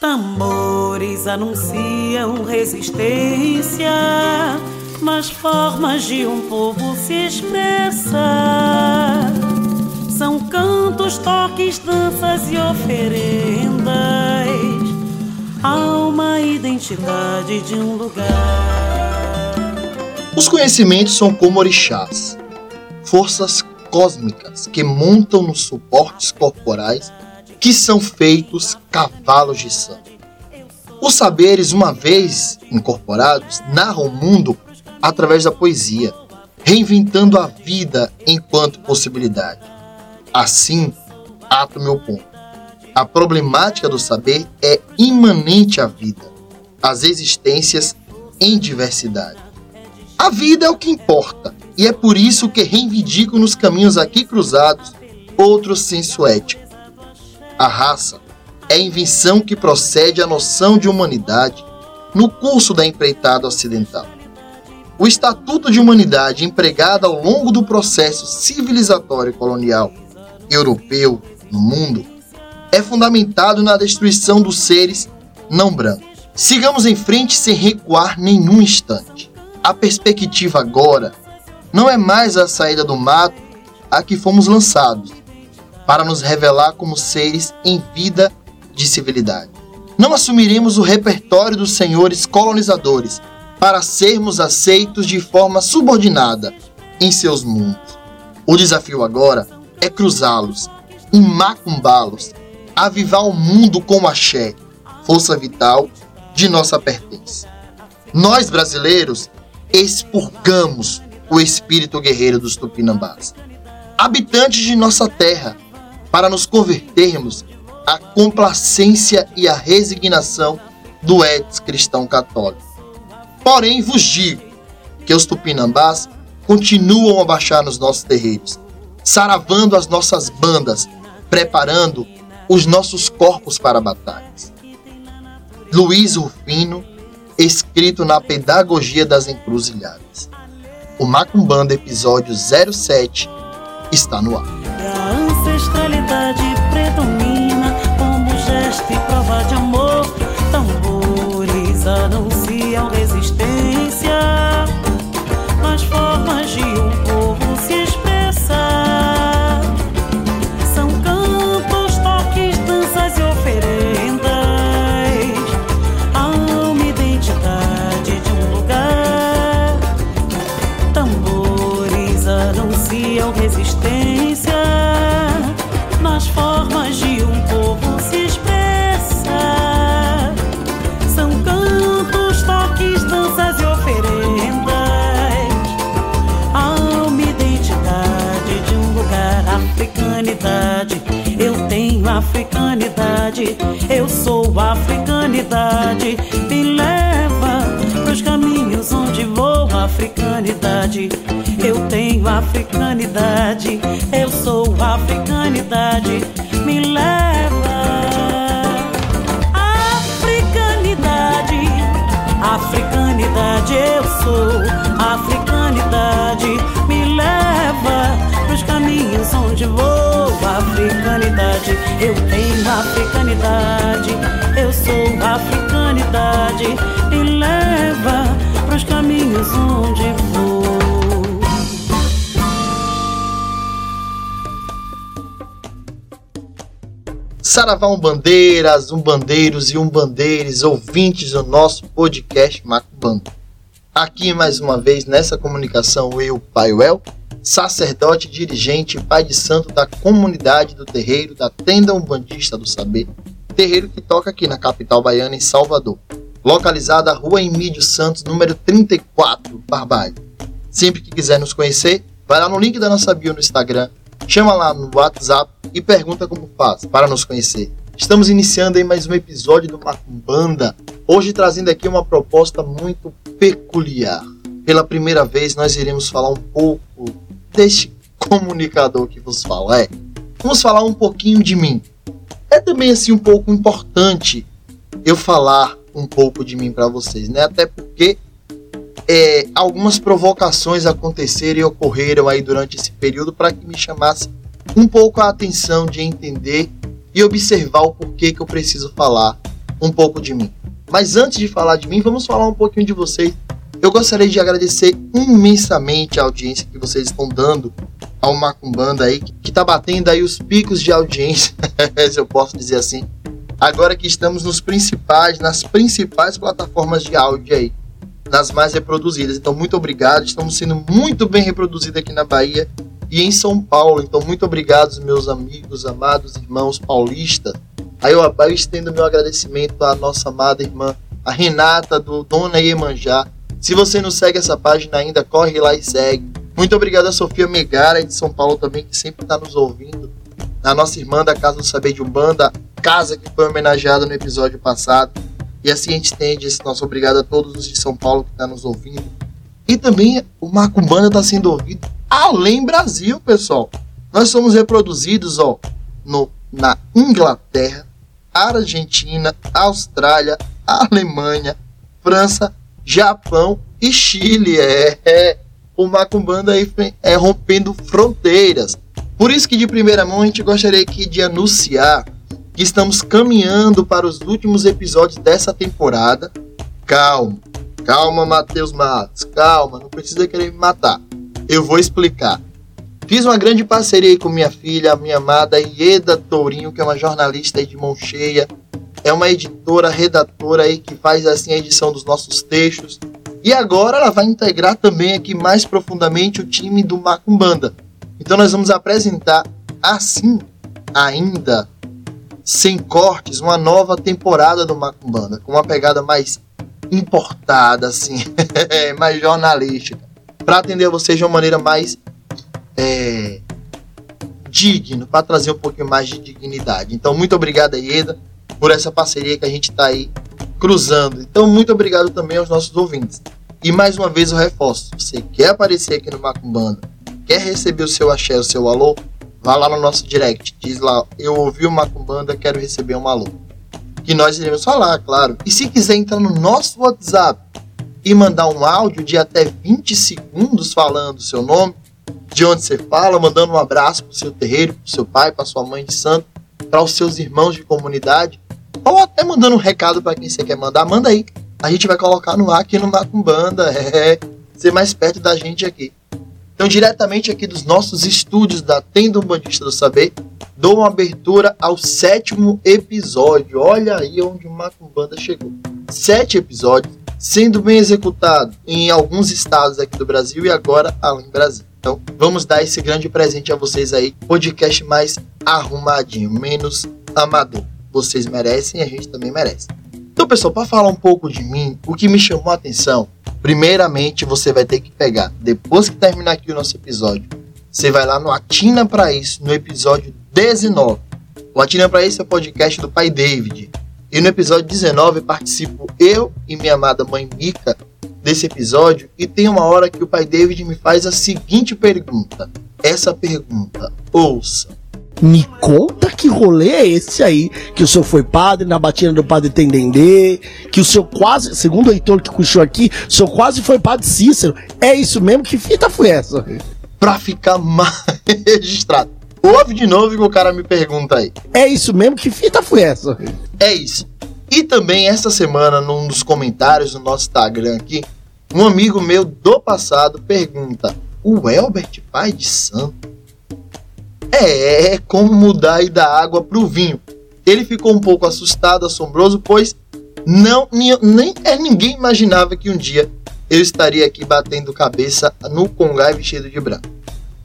Tambores anunciam resistência nas formas de um povo se expressar. São cantos, toques, danças e oferendas a uma identidade de um lugar. Os conhecimentos são como orixás, forças cósmicas que montam nos suportes corporais que são feitos cavalos de sangue. Os saberes, uma vez incorporados, narram o mundo através da poesia, reinventando a vida enquanto possibilidade. Assim, ato meu ponto. A problemática do saber é imanente à vida, às existências em diversidade. A vida é o que importa, e é por isso que reivindico nos caminhos aqui cruzados outro senso ético. A raça é invenção que procede à noção de humanidade no curso da empreitada ocidental. O Estatuto de Humanidade empregado ao longo do processo civilizatório colonial europeu no mundo é fundamentado na destruição dos seres não brancos. Sigamos em frente sem recuar nenhum instante. A perspectiva agora não é mais a saída do mato a que fomos lançados, para nos revelar como seres em vida de civilidade. Não assumiremos o repertório dos senhores colonizadores para sermos aceitos de forma subordinada em seus mundos. O desafio agora é cruzá-los, macumbá-los, avivar o mundo com o axé, força vital de nossa pertença. Nós brasileiros expurgamos o espírito guerreiro dos tupinambás, habitantes de nossa terra, para nos convertermos à complacência e à resignação do ex cristão católico. Porém, vos digo que os tupinambás continuam a baixar nos nossos terreiros, saravando as nossas bandas, preparando os nossos corpos para batalhas. Luiz Rufino, escrito na Pedagogia das Encruzilhadas. O Macumbanda, episódio 07, está no ar. Ancestralidade predomina como gesto e prova de amor. Saravá Umbandeiras, Umbandeiros e Umbandeires, ouvintes do nosso podcast Macubanda. Aqui mais uma vez nessa comunicação eu, Paiuel, sacerdote, dirigente pai de santo da comunidade do terreiro da Tenda Umbandista do Saber, terreiro que toca aqui na capital baiana em Salvador, localizada na rua Emílio Santos, número 34, Barbalho. Sempre que quiser nos conhecer, vai lá no link da nossa bio no Instagram, chama lá no WhatsApp e pergunta como faz para nos conhecer. Estamos iniciando aí mais um episódio do Macumbanda, hoje trazendo aqui uma proposta muito peculiar. Pela primeira vez nós iremos falar um pouco deste comunicador que vos fala. É, vamos falar um pouquinho de mim. É também assim um pouco importante eu falar um pouco de mim para vocês, né? Até porque é, algumas provocações aconteceram e ocorreram aí durante esse período para que me chamasse um pouco a atenção de entender e observar o porquê que eu preciso falar um pouco de mim. Mas antes de falar de mim, vamos falar um pouquinho de vocês. Eu gostaria de agradecer imensamente a audiência que vocês estão dando ao Macumbanda aí, que está batendo aí os picos de audiência, se eu posso dizer assim. Agora que estamos nos principais, nas principais plataformas de áudio aí, nas mais reproduzidas. Então, muito obrigado. Estamos sendo muito bem reproduzidos aqui na Bahia e em São Paulo. Então, muito obrigado, meus amigos, amados irmãos paulistas. Aí eu, eu estendo meu agradecimento à nossa amada irmã, a Renata do Dona Iemanjá. Se você não segue essa página ainda, corre lá e segue. Muito obrigado a Sofia Megara de São Paulo também, que sempre está nos ouvindo. A nossa irmã da Casa do Saber de Umbanda, casa que foi homenageada no episódio passado. E assim a gente estende esse nosso obrigado a todos os de São Paulo que estão tá nos ouvindo. E também o Macumbanda está sendo ouvido além Brasil, pessoal. Nós somos reproduzidos ó, no, na Inglaterra, Argentina, Austrália, Alemanha, França, Japão e Chile. É, é o Macumbanda aí é rompendo fronteiras. Por isso que de primeira mão a gente gostaria aqui de anunciar que estamos caminhando para os últimos episódios dessa temporada. Calma, calma, Matheus Matos, calma, não precisa querer me matar. Eu vou explicar. Fiz uma grande parceria com minha filha, a minha amada Ieda Tourinho, que é uma jornalista de mão cheia. É uma editora, redatora aí que faz assim a edição dos nossos textos. E agora ela vai integrar também aqui mais profundamente o time do Macumbanda. Então nós vamos apresentar assim, ainda sem cortes, uma nova temporada do Macumbanda, com uma pegada mais importada, assim, mais jornalística para atender vocês de uma maneira mais é, digna, para trazer um pouquinho mais de dignidade. Então, muito obrigado, Ieda, por essa parceria que a gente está aí cruzando. Então, muito obrigado também aos nossos ouvintes. E mais uma vez eu reforço: você quer aparecer aqui no Macumbanda, quer receber o seu axé, o seu alô, vá lá no nosso direct, diz lá, eu ouvi o Macumbanda, quero receber um alô. Que nós iremos falar, claro. E se quiser entrar no nosso WhatsApp, e mandar um áudio de até 20 segundos falando o seu nome, de onde você fala, mandando um abraço para o seu terreiro, para o seu pai, para sua mãe de santo, para os seus irmãos de comunidade, ou até mandando um recado para quem você quer mandar, manda aí. A gente vai colocar no ar aqui no Macumbanda, é, ser mais perto da gente aqui. Então, diretamente aqui dos nossos estúdios da Tenda Umbandista do Saber, dou uma abertura ao sétimo episódio. Olha aí onde o Macumbanda chegou. Sete episódios sendo bem executado em alguns estados aqui do Brasil e agora além do Brasil. Então, vamos dar esse grande presente a vocês aí, podcast mais arrumadinho, menos amador. Vocês merecem e a gente também merece. Então, pessoal, para falar um pouco de mim, o que me chamou a atenção, primeiramente você vai ter que pegar, depois que terminar aqui o nosso episódio, você vai lá no Atina para isso, no episódio 19. O Atina para isso é o podcast do pai David. E no episódio 19 participo eu e minha amada mãe Mika desse episódio e tem uma hora que o pai David me faz a seguinte pergunta. Essa pergunta, ouça. Me conta que rolê é esse aí, que o senhor foi padre, na batina do padre Tendendê, que o senhor quase, segundo o Heitor que puxou aqui, o senhor quase foi padre Cícero. É isso mesmo? Que fita foi essa? Pra ficar mais registrado. Ouve de novo que o cara me pergunta aí. É isso mesmo? Que fita foi essa? É isso. E também essa semana, num dos comentários do nosso Instagram aqui, um amigo meu do passado pergunta: O Elbert, pai de santo? É, é como mudar e da água pro vinho. Ele ficou um pouco assustado, assombroso, pois não nem é, ninguém imaginava que um dia eu estaria aqui batendo cabeça no Congai vestido de branco.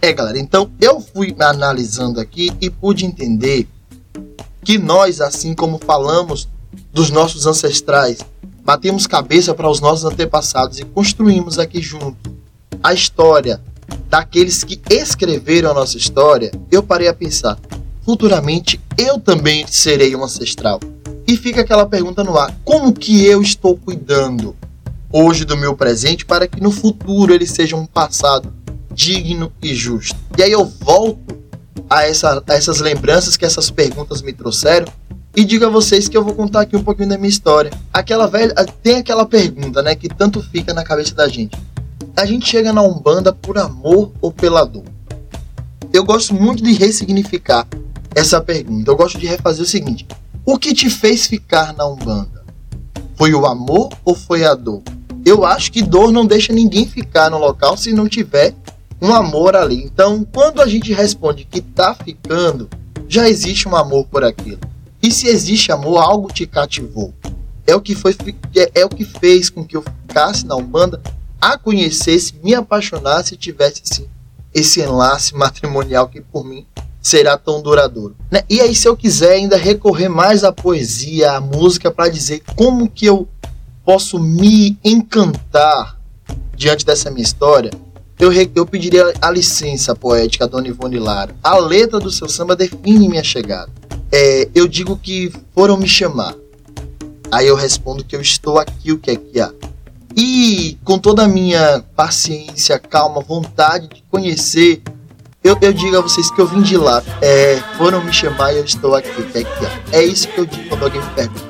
É, galera, então eu fui analisando aqui e pude entender que nós, assim como falamos dos nossos ancestrais, batemos cabeça para os nossos antepassados e construímos aqui junto a história daqueles que escreveram a nossa história, eu parei a pensar, futuramente eu também serei um ancestral. E fica aquela pergunta no ar: como que eu estou cuidando hoje do meu presente para que no futuro ele seja um passado digno e justo. E aí eu volto a, essa, a essas lembranças que essas perguntas me trouxeram e digo a vocês que eu vou contar aqui um pouquinho da minha história. Aquela velha, tem aquela pergunta, né, que tanto fica na cabeça da gente. A gente chega na Umbanda por amor ou pela dor? Eu gosto muito de ressignificar essa pergunta. Eu gosto de refazer o seguinte: O que te fez ficar na Umbanda? Foi o amor ou foi a dor? Eu acho que dor não deixa ninguém ficar no local se não tiver um amor ali. Então, quando a gente responde que tá ficando, já existe um amor por aquilo. E se existe amor, algo te cativou. É o que foi é, é o que fez com que eu ficasse na Umbanda, a conhecesse, me apaixonasse e tivesse assim esse enlace matrimonial que por mim será tão duradouro. Né? E aí, se eu quiser ainda recorrer mais à poesia, à música, para dizer como que eu posso me encantar diante dessa minha história, eu, eu pediria a licença poética, Dona Ivone Lara. A letra do seu samba define minha chegada. É, eu digo que foram me chamar. Aí eu respondo que eu estou aqui, o que é que há? E com toda a minha paciência, calma, vontade de conhecer eu, eu digo a vocês que eu vim de lá. É, foram me chamar e eu estou aqui. É, é isso que eu digo quando alguém me pergunta.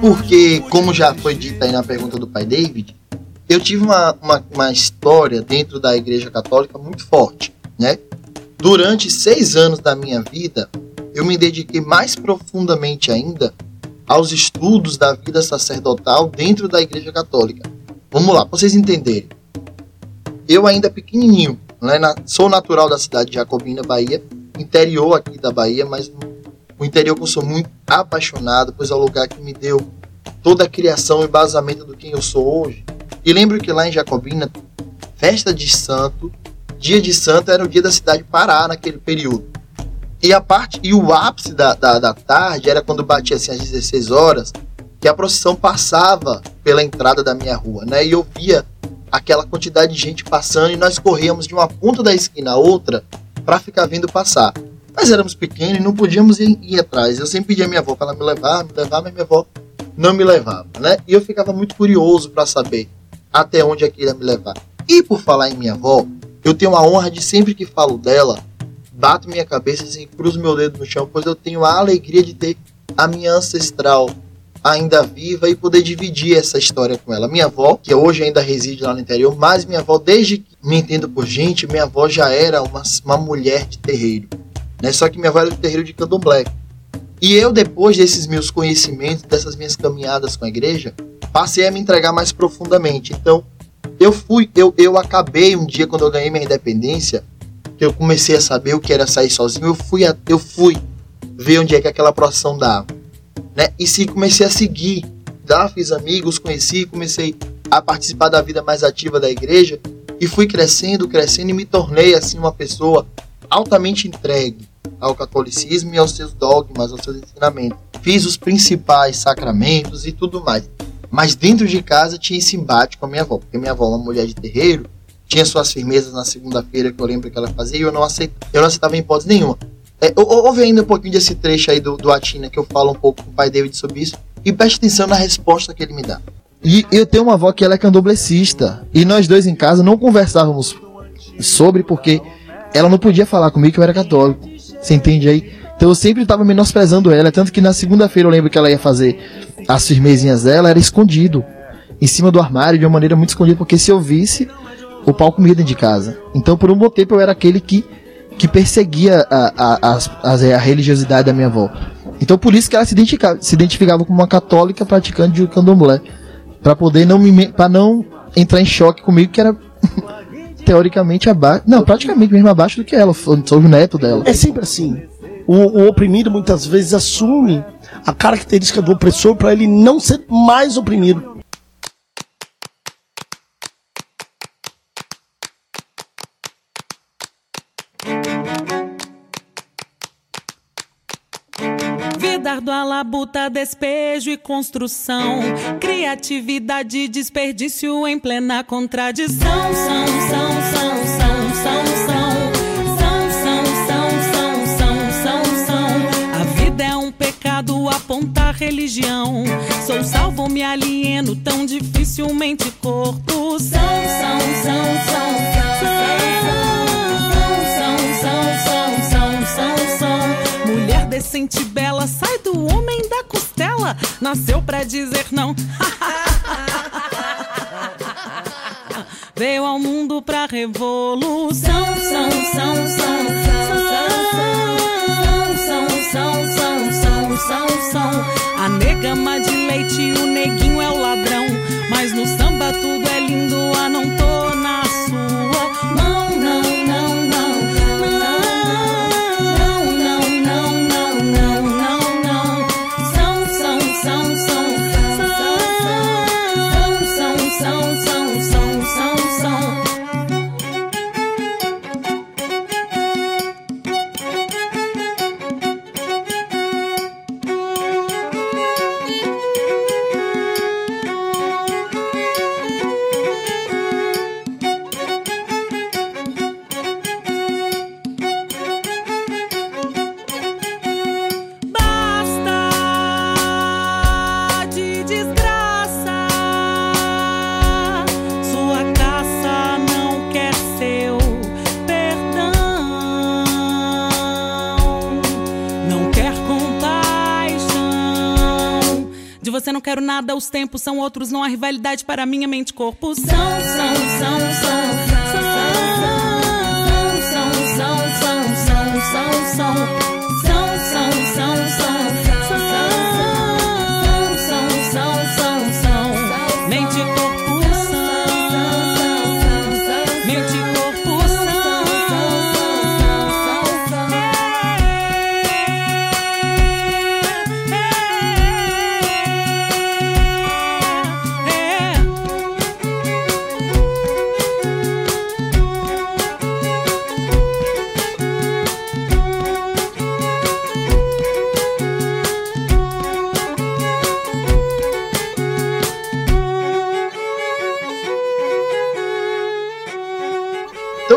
Porque, como já foi dito aí na pergunta do pai David, eu tive uma, uma, uma história dentro da igreja católica muito forte, né? Durante seis anos da minha vida, eu me dediquei mais profundamente ainda aos estudos da vida sacerdotal dentro da igreja católica. Vamos lá, para vocês entenderem. Eu ainda pequenininho, né, sou natural da cidade de Jacobina, Bahia, interior aqui da Bahia, mas o interior que eu sou muito apaixonado, pois é o lugar que me deu toda a criação e basamento do quem eu sou hoje. E lembro que lá em Jacobina, festa de santo, dia de santo era o dia da cidade parar naquele período. E a parte e o ápice da, da, da tarde era quando batia assim às 16 horas, que a procissão passava pela entrada da minha rua, né? E eu via aquela quantidade de gente passando e nós corríamos de uma ponta da esquina a outra para ficar vindo passar. Nós éramos pequenos e não podíamos ir, ir atrás. Eu sempre pedia a minha avó para ela me levar, me levar, mas minha avó não me levava, né? E eu ficava muito curioso para saber até onde aquilo ia me levar. E por falar em minha avó, eu tenho a honra de sempre que falo dela, bato minha cabeça e assim, cruzo meu dedo no chão, pois eu tenho a alegria de ter a minha ancestral ainda viva e poder dividir essa história com ela. Minha avó, que hoje ainda reside lá no interior, mas minha avó, desde que me entendo por gente, minha avó já era uma, uma mulher de terreiro. Né? Só que minha avó era do terreiro de candomblé. E eu, depois desses meus conhecimentos, dessas minhas caminhadas com a igreja, passei a me entregar mais profundamente. Então, eu fui, eu, eu acabei um dia, quando eu ganhei minha independência, que eu comecei a saber o que era sair sozinho, eu fui, a, eu fui ver onde é que aquela procissão dava né? E se comecei a seguir, já fiz amigos, conheci, comecei a participar da vida mais ativa da igreja e fui crescendo, crescendo e me tornei assim uma pessoa altamente entregue ao catolicismo e aos seus dogmas, aos seus ensinamentos. Fiz os principais sacramentos e tudo mais. Mas dentro de casa tinha esse embate com a minha avó, porque minha avó, uma mulher de terreiro, tinha suas firmezas na segunda-feira que eu lembro que ela fazia e eu não aceitava, eu não aceitava em hipótese nenhuma. É, ouve ainda um pouquinho desse trecho aí do, do Atina que eu falo um pouco com o pai David sobre isso e preste atenção na resposta que ele me dá. E eu tenho uma avó que ela é candomblessista e nós dois em casa não conversávamos sobre porque ela não podia falar comigo que eu era católico. Você entende aí? Então eu sempre estava menosprezando ela, tanto que na segunda-feira eu lembro que ela ia fazer as firmezinhas dela, era escondido, em cima do armário, de uma maneira muito escondida, porque se eu visse, o pau comia dentro de casa. Então por um bom tempo eu era aquele que que perseguia a, a, a, a, religiosidade da minha avó. Então por isso que ela se identificava, se identificava como uma católica praticante de candomblé. para poder não me para não entrar em choque comigo que era teoricamente abaixo, não, praticamente mesmo abaixo do que ela, sou o neto dela. É sempre assim. O, o oprimido muitas vezes assume a característica do opressor para ele não ser mais oprimido. a labuta, despejo e construção. Criatividade, desperdício em plena contradição. São, são, aponta religião. Sou salvo, me alieno tão dificilmente corpo. São, são, são, são, são, são, são, são, são. Mulher decente, bela, sai do homem da costela. Nasceu pra dizer não. Veio ao mundo pra revolução. São, são, são, são, são, são, são, são, são, são. A nega de leite o neguinho é o ladrão. Mas no samba tudo é lindo, a não nada, os tempos são outros, não há rivalidade para minha mente corpo. São, são, são, são,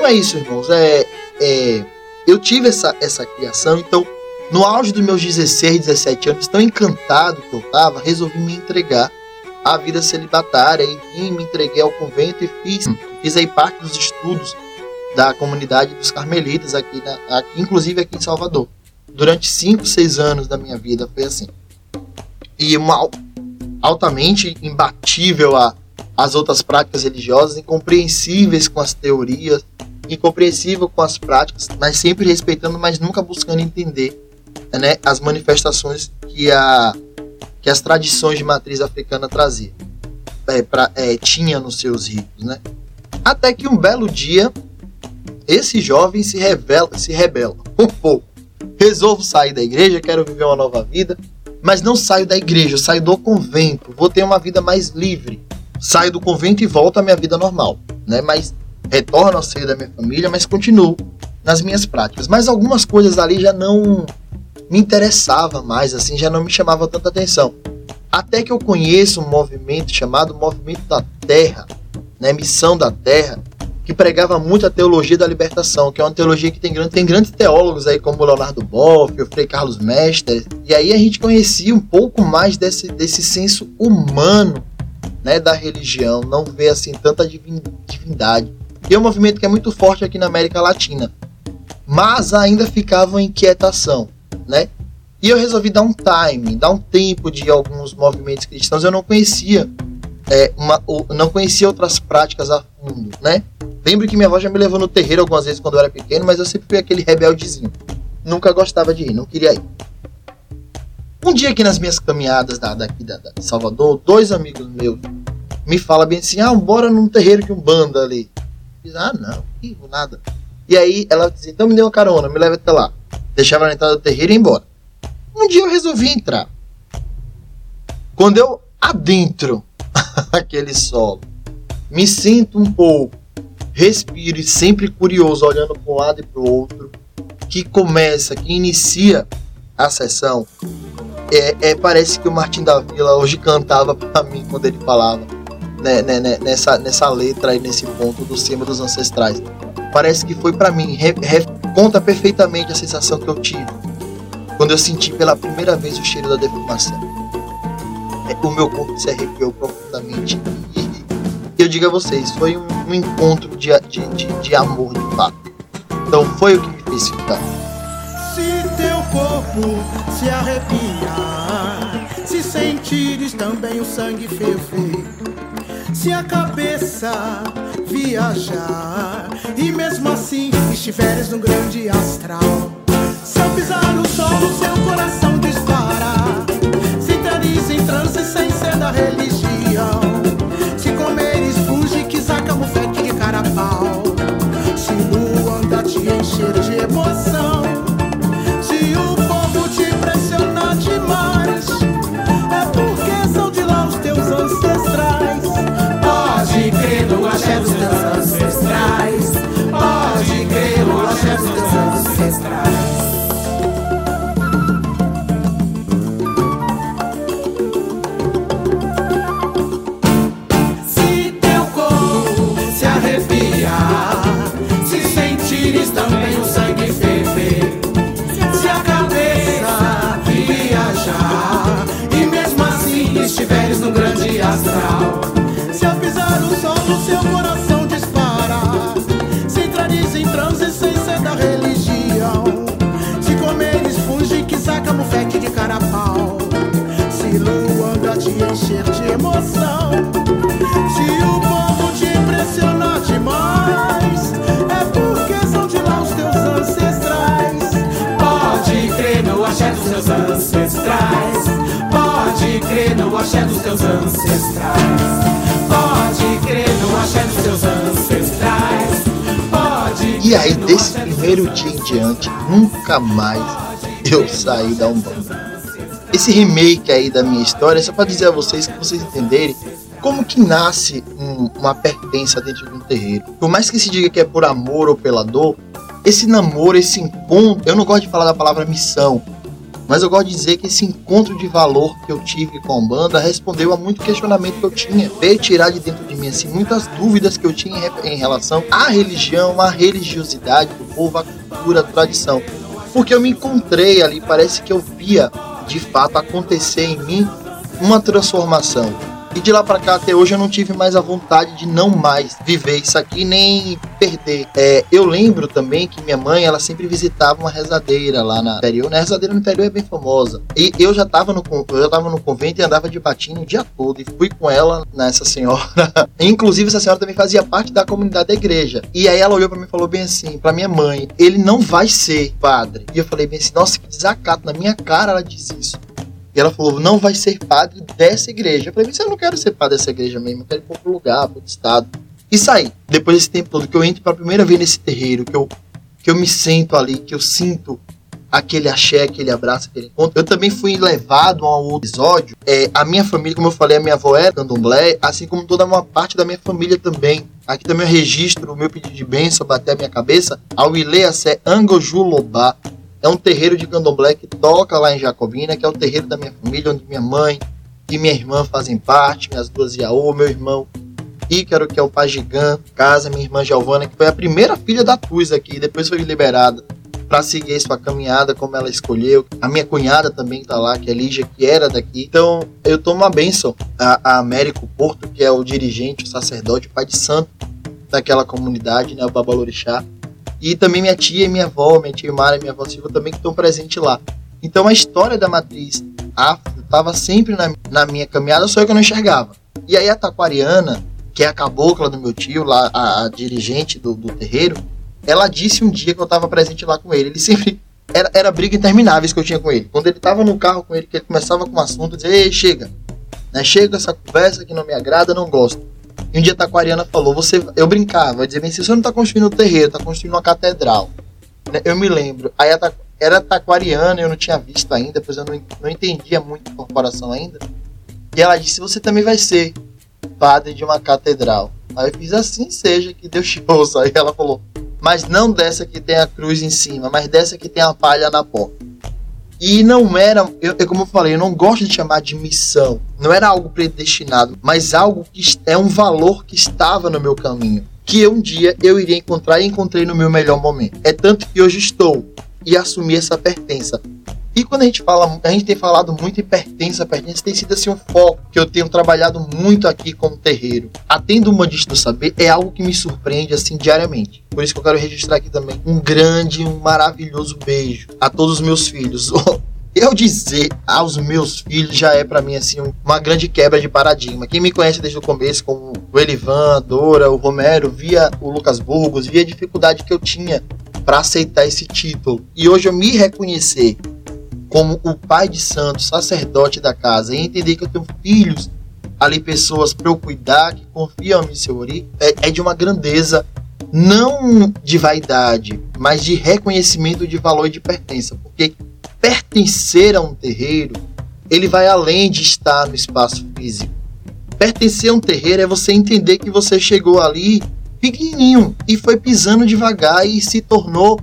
é isso, irmãos. É, é, eu tive essa, essa criação, então, no auge dos meus 16, 17 anos, tão encantado que eu estava, resolvi me entregar à vida celibatária e vim, me entreguei ao convento e fiz, fiz aí parte dos estudos da comunidade dos carmelitas aqui, na, aqui inclusive aqui em Salvador. Durante 5, 6 anos da minha vida foi assim. E uma, al- altamente imbatível a, as outras práticas religiosas, incompreensíveis com as teorias, incompreensível com as práticas, mas sempre respeitando, mas nunca buscando entender né, as manifestações que, a, que as tradições de matriz africana traziam, é, pra, é, tinha nos seus ritos. Né? Até que um belo dia, esse jovem se, revela, se rebela um pouco. Resolvo sair da igreja, quero viver uma nova vida, mas não saio da igreja, saio do convento, vou ter uma vida mais livre. Saio do convento e volto à minha vida normal, né? Mas retorno ao seio da minha família, mas continuo nas minhas práticas. Mas algumas coisas ali já não me interessava mais, assim, já não me chamava tanta atenção. Até que eu conheço um movimento chamado Movimento da Terra, né? Missão da Terra, que pregava muito a teologia da libertação, que é uma teologia que tem, grande, tem grandes teólogos aí como Leonardo Boff, o Frei Carlos Mestre, e aí a gente conhecia um pouco mais desse, desse senso humano né, da religião, não vê assim tanta divin- divindade. E é um movimento que é muito forte aqui na América Latina, mas ainda ficava em inquietação, né? E eu resolvi dar um time, dar um tempo de alguns movimentos cristãos. Eu não conhecia, é, uma, não conhecia outras práticas a fundo, né? Lembro que minha avó já me levou no terreiro algumas vezes quando eu era pequeno, mas eu sempre fui aquele rebeldezinho. Nunca gostava de ir, não queria ir. Um dia aqui nas minhas caminhadas da, daqui da, da- Salvador, dois amigos meus me falam bem assim, ah, bora num terreiro que um banda ali. Diz, ah, não, nada. E aí ela disse, então me dê uma carona, me leva até lá. Deixava na entrada do terreiro e ia embora. Um dia eu resolvi entrar. Quando eu adentro aquele solo, me sinto um pouco, respiro e sempre curioso, olhando para um lado e para o outro, que começa, que inicia a sessão, é, é, parece que o Martim da Vila hoje cantava para mim quando ele falava né, né, né, nessa, nessa letra e nesse ponto do cima dos ancestrais. Parece que foi para mim, re- re- conta perfeitamente a sensação que eu tive. quando eu senti pela primeira vez o cheiro da defumação. É, o meu corpo se arrepiou profundamente e eu digo a vocês, foi um, um encontro de, de, de, de amor de fato. Então foi o que me fez ficar. Se teu corpo se arrepiar, se sentires também o sangue ferver, se a cabeça viajar. E mesmo assim estiveres no grande astral, se eu pisar no solo, seu coração disparar, se entrares em transe sem ser da religião, se comeres fuge que saca mufete de carapau, se no anda te encher de emoção. Primeiro dia em diante, nunca mais eu saí da Umbanda. Esse remake aí da minha história é só pra dizer a vocês que vocês entenderem como que nasce um- uma pertença dentro de um terreiro. Por mais que se diga que é por amor ou pela dor, esse namoro, esse encontro, eu não gosto de falar da palavra missão, mas eu gosto de dizer que esse encontro de valor que eu tive com a Umbanda respondeu a muito questionamento que eu tinha. Veio tirar de dentro de mim assim, muitas dúvidas que eu tinha em relação à religião, à religiosidade do povo, à cultura, à tradição. Porque eu me encontrei ali, parece que eu via de fato acontecer em mim uma transformação. E de lá pra cá até hoje eu não tive mais a vontade de não mais viver isso aqui nem perder. É, eu lembro também que minha mãe ela sempre visitava uma rezadeira lá na interior. Né? A rezadeira no interior é bem famosa. E eu já tava no eu já tava no convento e andava de batinho o dia todo e fui com ela nessa senhora. Inclusive essa senhora também fazia parte da comunidade da igreja. E aí ela olhou pra mim e falou bem assim, pra minha mãe, ele não vai ser padre. E eu falei bem assim, nossa, que desacato na minha cara ela disse isso. E ela falou, não vai ser padre dessa igreja. Eu falei, mas eu não quero ser padre dessa igreja mesmo, eu quero ir para outro lugar, para outro estado. E saí. Depois desse tempo todo, que eu entro pela primeira vez nesse terreiro, que eu, que eu me sento ali, que eu sinto aquele axé, aquele abraço, aquele encontro. Eu também fui levado a um episódio. É, a minha família, como eu falei, a minha avó era candomblé, assim como toda uma parte da minha família também. Aqui também eu registro o meu pedido de bênção, bater a minha cabeça, ao Ileacé Angojulobá. É um terreiro de candomblé que toca lá em Jacobina, que é o terreiro da minha família, onde minha mãe e minha irmã fazem parte, minhas duas Iaô, meu irmão Ícaro, que é o Pagigã, casa, minha irmã Giovana, que foi a primeira filha da Tuz aqui, depois foi liberada para seguir sua caminhada como ela escolheu. A minha cunhada também tá lá, que é Lígia, que era daqui. Então, eu tomo uma bênção a, a Américo Porto, que é o dirigente, o sacerdote, o pai de santo daquela comunidade, né, o Babalorixá. E também minha tia e minha avó, minha tia Mara e minha avó Silva também que estão presentes lá. Então a história da matriz afro estava sempre na, na minha caminhada, só que eu não enxergava. E aí a taquariana, que é a cabocla do meu tio, lá, a, a dirigente do, do terreiro, ela disse um dia que eu estava presente lá com ele. Ele sempre. Era, era briga intermináveis que eu tinha com ele. Quando ele estava no carro com ele, que ele começava com um assunto, dizia, ei, chega. Né, chega essa conversa que não me agrada, não gosto. E um dia a Taquariana falou, você, eu brincava, eu dizia bem, se você não está construindo um terreiro, está construindo uma catedral. Né, Eu me lembro. Aí era Taquariana, eu não tinha visto ainda, pois eu não, não entendia muito a corporação ainda. E ela disse, você também vai ser padre de uma catedral. Aí eu fiz assim seja, que Deus te ouça. Aí ela falou, mas não dessa que tem a cruz em cima, mas dessa que tem a palha na porta. E não era, eu, eu- como eu falei, eu não gosto de chamar de missão. Não era algo predestinado, mas algo que é um valor que estava no meu caminho. Que um dia eu iria encontrar e encontrei no meu melhor momento. É tanto que hoje estou e assumi essa pertença. E quando a gente fala, a gente tem falado muito em pertença, pertença tem sido assim um foco que eu tenho trabalhado muito aqui como terreiro. Atendo uma do saber é algo que me surpreende assim diariamente. Por isso que eu quero registrar aqui também um grande, um maravilhoso beijo a todos os meus filhos. Eu dizer aos meus filhos já é para mim assim uma grande quebra de paradigma. Quem me conhece desde o começo, como o Elivan, a Dora, o Romero, via o Lucas Burgos, via a dificuldade que eu tinha para aceitar esse título. E hoje eu me reconhecer como o pai de santo, sacerdote da casa, e entender que eu tenho filhos ali, pessoas para eu cuidar, que confiam em seu ori, é, é de uma grandeza, não de vaidade, mas de reconhecimento de valor e de pertença. Porque pertencer a um terreiro, ele vai além de estar no espaço físico. Pertencer a um terreiro é você entender que você chegou ali pequenininho e foi pisando devagar e se tornou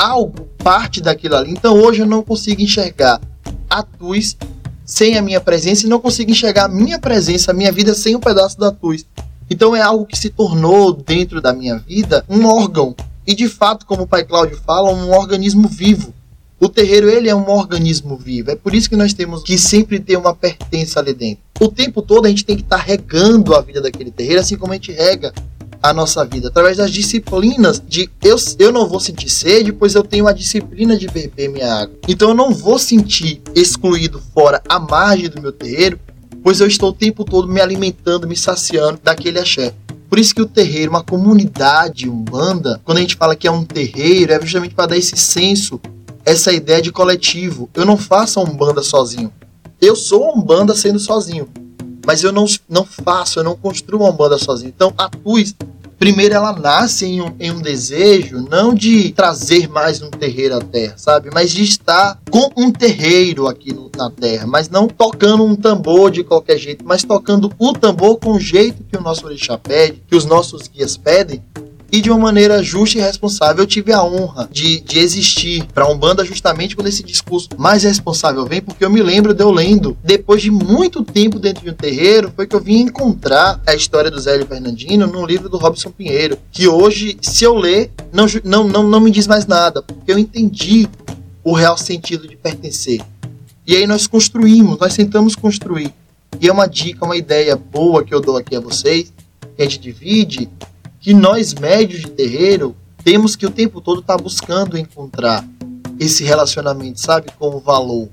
algo, parte daquilo ali. Então hoje eu não consigo enxergar a Tuz sem a minha presença e não consigo enxergar a minha presença, a minha vida sem um pedaço da Tuz. Então é algo que se tornou dentro da minha vida um órgão. E de fato, como o pai Cláudio fala, um organismo vivo. O terreiro ele é um organismo vivo. É por isso que nós temos que sempre ter uma pertença ali dentro. O tempo todo a gente tem que estar tá regando a vida daquele terreiro, assim como a gente rega a nossa vida, através das disciplinas de eu, eu não vou sentir sede, pois eu tenho a disciplina de beber minha água. Então eu não vou sentir excluído fora a margem do meu terreiro, pois eu estou o tempo todo me alimentando, me saciando daquele axé. Por isso que o terreiro, uma comunidade umbanda, quando a gente fala que é um terreiro, é justamente para dar esse senso, essa ideia de coletivo. Eu não faço a umbanda sozinho. Eu sou a umbanda sendo sozinho mas eu não, não faço, eu não construo uma banda sozinho. Então a Tuz, primeiro ela nasce em um, em um desejo não de trazer mais um terreiro à terra, sabe? Mas de estar com um terreiro aqui no, na terra, mas não tocando um tambor de qualquer jeito, mas tocando o tambor com o jeito que o nosso orixá pede, que os nossos guias pedem, e de uma maneira justa e responsável. Eu tive a honra de, de existir para a Umbanda justamente quando esse discurso mais responsável vem, porque eu me lembro de eu lendo, depois de muito tempo dentro de um terreiro, foi que eu vim encontrar a história do Zélio Fernandino num livro do Robson Pinheiro, que hoje, se eu ler, não, não, não, não me diz mais nada, porque eu entendi o real sentido de pertencer. E aí nós construímos, nós tentamos construir. E é uma dica, uma ideia boa que eu dou aqui a vocês, que a gente divide, que nós médios de terreiro temos que o tempo todo estar tá buscando encontrar esse relacionamento, sabe, com o valor.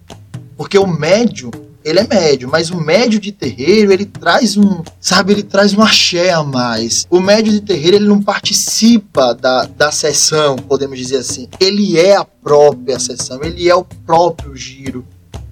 Porque o médio, ele é médio, mas o médio de terreiro, ele traz um, sabe, ele traz um axé a mais. O médio de terreiro, ele não participa da, da sessão, podemos dizer assim. Ele é a própria sessão, ele é o próprio giro.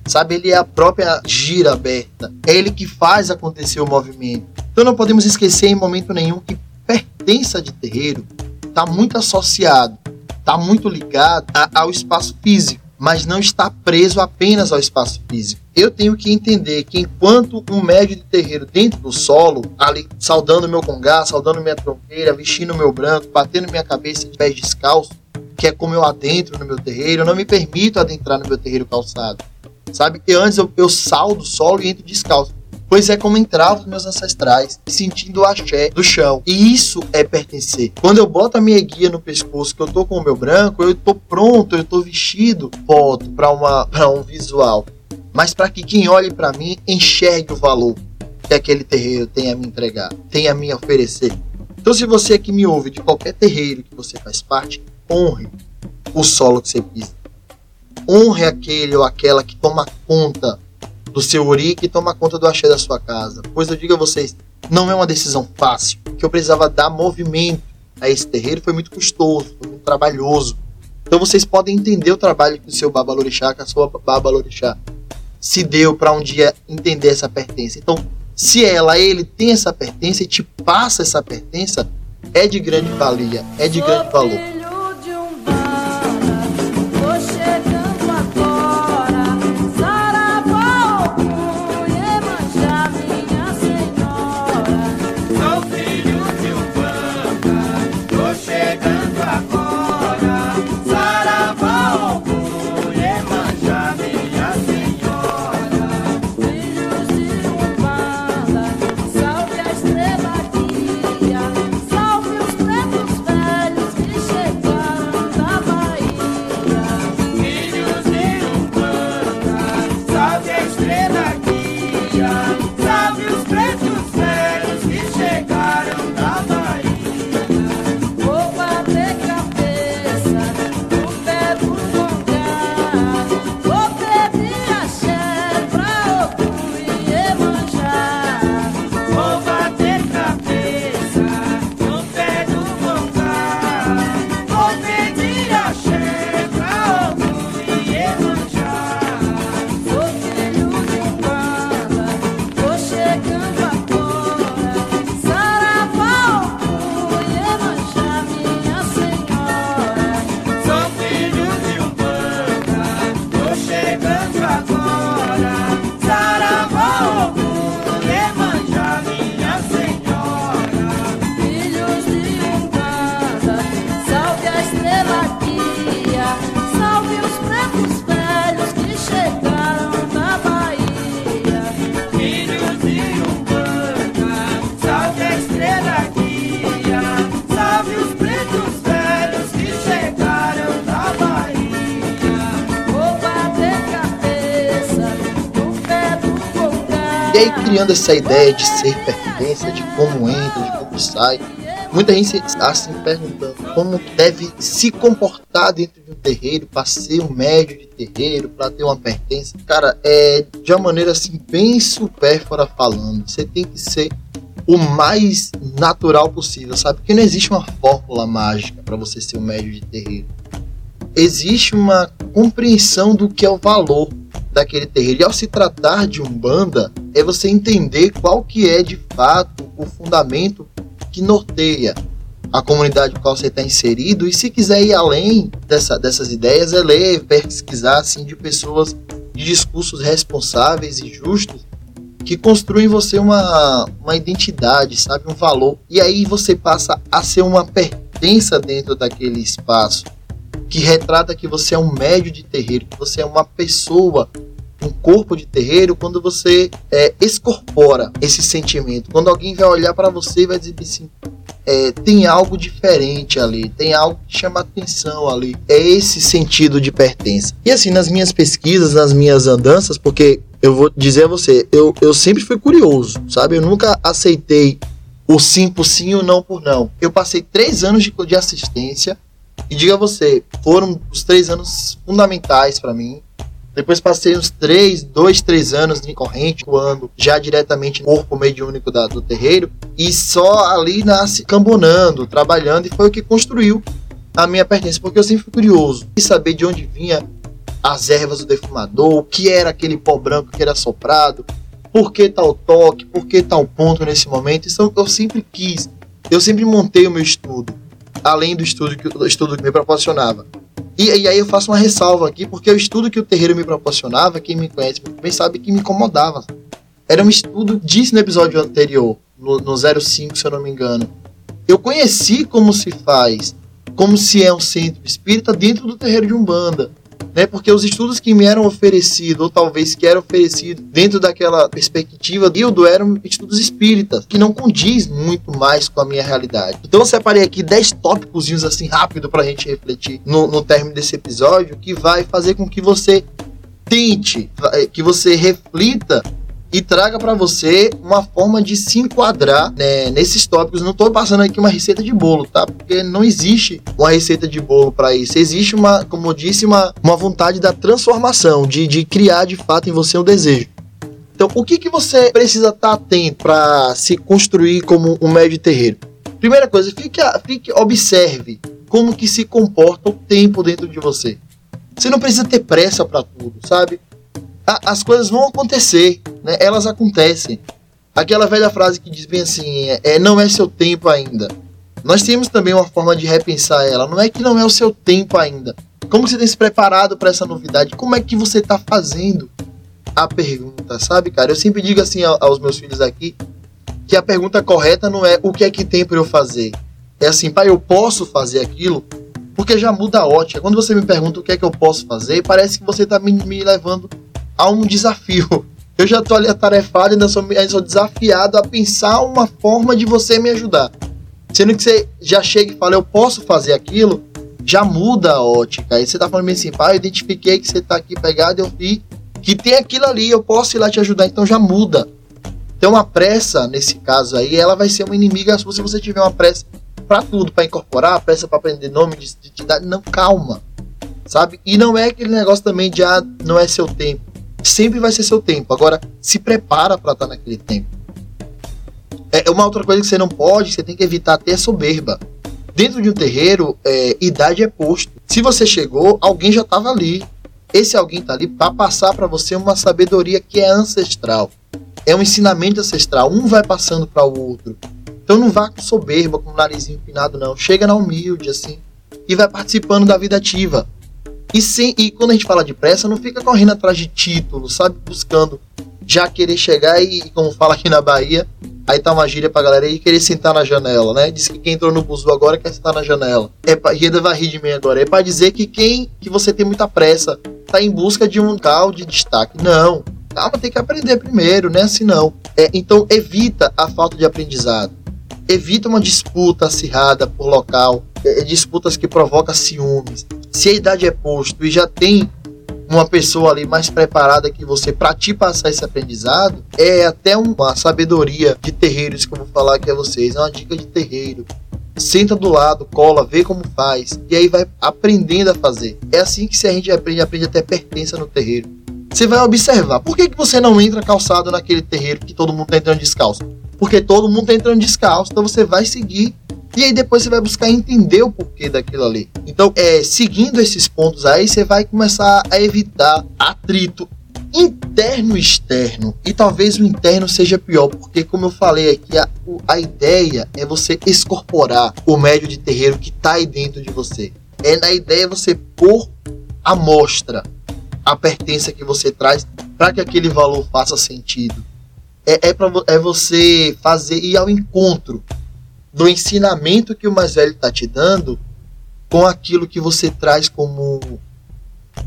Sabe, ele é a própria gira aberta. É ele que faz acontecer o movimento. Então não podemos esquecer em momento nenhum que pertença de terreiro está muito associado, está muito ligado a, ao espaço físico, mas não está preso apenas ao espaço físico. Eu tenho que entender que enquanto um médio de terreiro dentro do solo, ali saudando meu congá, saudando minha tronqueira, vestindo meu branco, batendo minha cabeça de pés descalço, que é como eu adentro no meu terreiro, eu não me permito adentrar no meu terreiro calçado. Sabe? E antes eu, eu saldo o solo e entro descalço pois é como entravam os meus ancestrais, sentindo o axé do chão. E isso é pertencer. Quando eu boto a minha guia no pescoço, que eu tô com o meu branco, eu tô pronto, eu tô vestido, foto para uma para um visual. Mas para que quem olhe para mim enxergue o valor que aquele terreiro tem a me entregar, tem a me oferecer. Então, se você que me ouve de qualquer terreiro que você faz parte, honre o solo que você pisa. Honre aquele ou aquela que toma conta do seu ori que toma conta do axé da sua casa. Pois eu digo a vocês, não é uma decisão fácil, que eu precisava dar movimento a esse terreiro, foi muito custoso, foi muito trabalhoso. Então vocês podem entender o trabalho que o seu Babalorixá, que a sua Babalorixá se deu para um dia entender essa pertença. Então, se ela, ele tem essa pertença e te passa essa pertença, é de grande valia, é de grande valor. Ela aqui já criando essa ideia de ser pertença, de como entra, de como sai. Muita gente está se perguntando como deve se comportar dentro de um terreiro para ser um médio de terreiro, para ter uma pertença. Cara, é de uma maneira assim bem supérfora falando. Você tem que ser o mais natural possível, sabe? Porque não existe uma fórmula mágica para você ser um médio de terreiro. Existe uma compreensão do que é o valor daquele terreiro. E ao se tratar de umbanda, é você entender qual que é de fato o fundamento que norteia a comunidade com qual você está inserido. E se quiser ir além dessa, dessas ideias, é ler, pesquisar assim, de pessoas de discursos responsáveis e justos que construem você uma, uma identidade, sabe, um valor. E aí você passa a ser uma pertença dentro daquele espaço que retrata que você é um médio de terreiro, que você é uma pessoa, um corpo de terreiro, quando você é, escorpora esse sentimento. Quando alguém vai olhar para você e vai dizer assim, é, tem algo diferente ali, tem algo que chama atenção ali. É esse sentido de pertença. E assim, nas minhas pesquisas, nas minhas andanças, porque eu vou dizer a você, eu, eu sempre fui curioso, sabe? Eu nunca aceitei o sim por sim ou não por não. Eu passei três anos de, de assistência e diga você, foram os três anos fundamentais para mim. Depois passei uns três, dois, três anos de corrente, voando já diretamente no corpo mediúnico da, do terreiro. E só ali nasce cambonando, trabalhando, e foi o que construiu a minha pertença, porque eu sempre fui curioso. E saber de onde vinha as ervas do defumador, o que era aquele pó branco que era soprado, por que tal toque, por que tal ponto nesse momento. Isso eu sempre quis. Eu sempre montei o meu estudo, além do estudo que, do estudo que me proporcionava. E, e, aí eu faço uma ressalva aqui, porque o estudo que o terreiro me proporcionava, quem me conhece bem sabe que me incomodava. Era um estudo, disse no episódio anterior, no, no 05, se eu não me engano. Eu conheci como se faz, como se é um centro espírita dentro do terreiro de Umbanda né? Porque os estudos que me eram oferecidos, ou talvez que eram oferecidos dentro daquela perspectiva do Hildo, eram estudos espíritas, que não condiz muito mais com a minha realidade. Então eu separei aqui 10 tópicos assim rápido pra gente refletir no, no término desse episódio, que vai fazer com que você tente, que você reflita e traga para você uma forma de se enquadrar né, nesses tópicos. Não estou passando aqui uma receita de bolo, tá? Porque não existe uma receita de bolo para isso. Existe uma, como eu disse, uma, uma vontade da transformação, de, de criar de fato em você um desejo. Então, o que, que você precisa estar tá atento para se construir como um médio terreiro? Primeira coisa, fique, fique, observe como que se comporta o tempo dentro de você. Você não precisa ter pressa para tudo, sabe? A, as coisas vão acontecer, né? Elas acontecem. Aquela velha frase que diz bem assim, é, é, não é seu tempo ainda. Nós temos também uma forma de repensar ela. Não é que não é o seu tempo ainda. Como você tem se preparado para essa novidade? Como é que você está fazendo a pergunta, sabe, cara? Eu sempre digo assim aos meus filhos aqui que a pergunta correta não é o que é que tem para eu fazer. É assim, pai, eu posso fazer aquilo? Porque já muda a ótica. Quando você me pergunta o que é que eu posso fazer, parece que você está me, me levando a um desafio. Eu já estou ali atarefado, ainda sou, ainda sou desafiado a pensar uma forma de você me ajudar. Sendo que você já chega e fala, eu posso fazer aquilo, já muda a ótica. Aí você está falando assim, pai, eu identifiquei que você está aqui pegado, eu vi que tem aquilo ali, eu posso ir lá te ajudar, então já muda. Então a pressa, nesse caso aí, ela vai ser uma inimiga se você tiver uma pressa para tudo, para incorporar, pressa para aprender nome de identidade, não, calma. Sabe? E não é aquele negócio também de ah, não é seu tempo sempre vai ser seu tempo. Agora, se prepara para estar tá naquele tempo. É, é uma outra coisa que você não pode, você tem que evitar ter soberba. Dentro de um terreiro, é, idade é posto. Se você chegou, alguém já estava ali. Esse alguém está ali para passar para você uma sabedoria que é ancestral. É um ensinamento ancestral. Um vai passando para o outro. Então não vá com soberba, com o narizinho empinado, não. Chega na humilde, assim. E vai participando da vida ativa. E, sem, e quando a gente fala de pressa, não fica correndo atrás de título, sabe? Buscando já querer chegar e, como fala aqui na Bahia, aí tá uma gíria pra galera aí querer sentar na janela, né? Diz que quem entrou no buzu agora quer sentar na janela. É pra, vai rir de mim agora. É pra dizer que quem que você tem muita pressa tá em busca de um tal de destaque. Não. Calma, tem que aprender primeiro, né? Assim não. É, então evita a falta de aprendizado. Evita uma disputa acirrada por local, é, disputas que provocam ciúmes se a idade é posto e já tem uma pessoa ali mais preparada que você para te passar esse aprendizado, é até uma sabedoria de terreiros que eu vou falar aqui a vocês. É uma dica de terreiro. Senta do lado, cola, vê como faz, e aí vai aprendendo a fazer. É assim que se a gente aprende, aprende até pertença no terreiro. Você vai observar, por que, que você não entra calçado naquele terreiro que todo mundo tá entrando descalço? Porque todo mundo tá entrando descalço, então você vai seguir e aí depois você vai buscar entender o porquê daquilo ali. Então, é, seguindo esses pontos aí, você vai começar a evitar atrito interno e externo. E talvez o interno seja pior, porque como eu falei aqui, a, a ideia é você escorporar o médio de terreiro que está aí dentro de você. É na ideia você pôr a mostra a pertença que você traz para que aquele valor faça sentido. É, é, pra, é você fazer ir ao encontro do ensinamento que o mais velho está te dando com aquilo que você traz como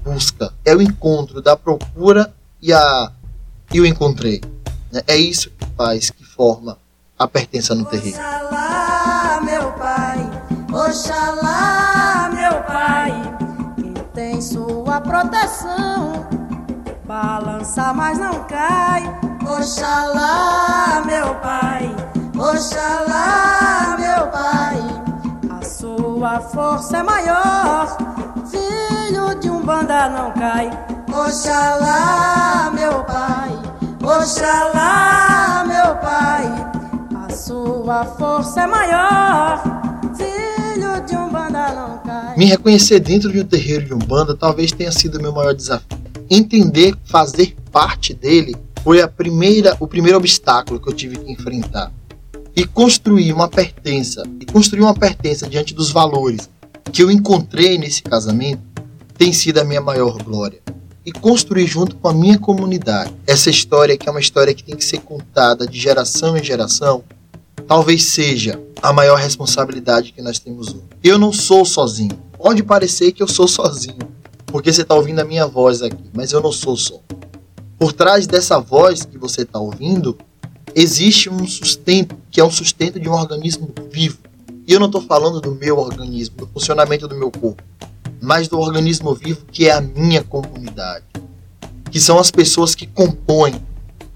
busca. É o encontro da procura e a e o encontrei. Né? É isso que faz, que forma a pertença no terreno. Oxalá, meu pai, Oxalá, meu pai, que tem sua proteção, balança, mas não cai. Oxalá, meu pai, Oxalá, meu pai, a sua força é maior. Filho de um banda não cai. Oxalá, meu pai, Oxalá, meu pai, a sua força é maior. Filho de um banda não cai. Me reconhecer dentro de um terreiro de umbanda talvez tenha sido meu maior desafio. Entender, fazer parte dele foi a primeira, o primeiro obstáculo que eu tive que enfrentar e construir uma pertença, e construir uma pertença diante dos valores que eu encontrei nesse casamento, tem sido a minha maior glória. E construir junto com a minha comunidade essa história que é uma história que tem que ser contada de geração em geração, talvez seja a maior responsabilidade que nós temos hoje. Eu não sou sozinho. Pode parecer que eu sou sozinho, porque você está ouvindo a minha voz aqui, mas eu não sou só. Por trás dessa voz que você está ouvindo, existe um sustento, que é um sustento de um organismo vivo. E eu não estou falando do meu organismo, do funcionamento do meu corpo, mas do organismo vivo que é a minha comunidade. Que são as pessoas que compõem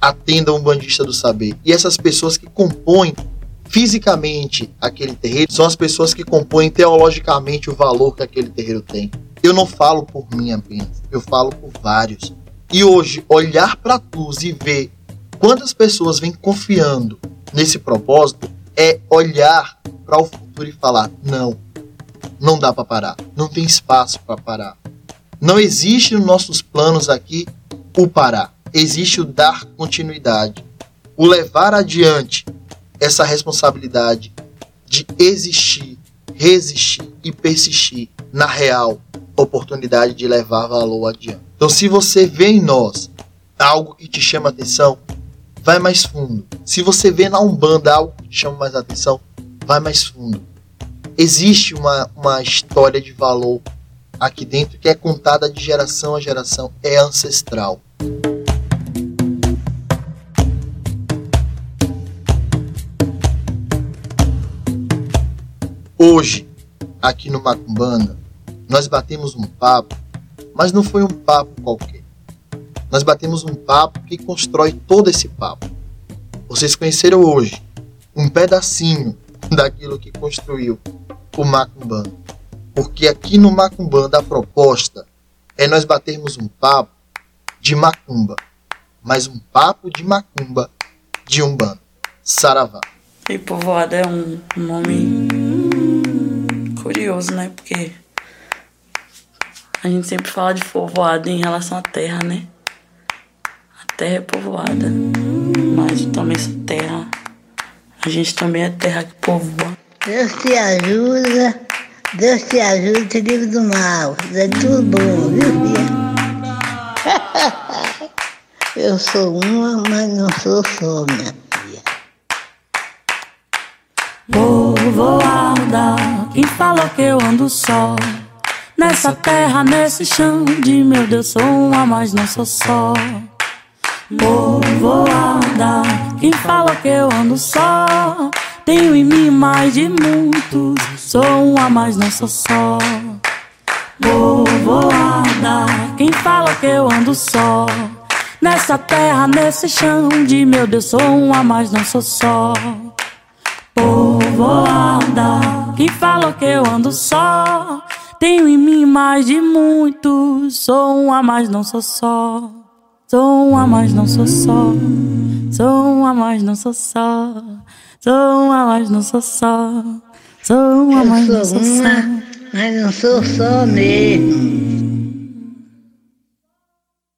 a tenda umbandista do saber. E essas pessoas que compõem fisicamente aquele terreiro são as pessoas que compõem teologicamente o valor que aquele terreiro tem. Eu não falo por mim apenas, eu falo por vários. E hoje, olhar para Tuz e ver quantas pessoas vêm confiando nesse propósito é olhar para o futuro e falar: não, não dá para parar, não tem espaço para parar. Não existe nos nossos planos aqui o parar, existe o dar continuidade, o levar adiante essa responsabilidade de existir, resistir e persistir na real oportunidade de levar valor adiante. Então, se você vê em nós algo que te chama atenção, vai mais fundo. Se você vê na Umbanda algo que chama mais atenção, vai mais fundo. Existe uma, uma história de valor aqui dentro que é contada de geração a geração, é ancestral. Hoje, aqui no Macumbanda, nós batemos um papo, mas não foi um papo qualquer nós batemos um papo que constrói todo esse papo. Vocês conheceram hoje um pedacinho daquilo que construiu o Macumbanda. Porque aqui no Macumbanda a proposta é nós batermos um papo de macumba, mas um papo de macumba de Umbanda. Saravá. E povoada é um nome curioso, né? Porque a gente sempre fala de povoada em relação à terra, né? Terra é povoada, mas também essa terra, a gente também é terra que povoa. Deus te ajuda, Deus te ajuda, te livre do mal, é tudo bom, viu, filha? Eu sou uma, mas não sou só, minha filha. Povoada, quem falou que eu ando só? Nessa terra, nesse chão de meu Deus, sou uma, mas não sou só povoada. Quem fala que eu ando só? Tenho em mim mais de muitos. Sou uma, mas não sou só. Povoada. Quem fala que eu ando só? Nessa terra, nesse chão de meu Deus, sou um a mais, não sou só. Povoada, quem fala que eu ando só? Tenho em mim mais de muitos, sou um a mais, não sou só. Sou um a mais, não sou só. Sou um a mais, não sou só. Sou um a mais, não sou só. Sou um a mais, não sou só. uma, mas não sou só mesmo.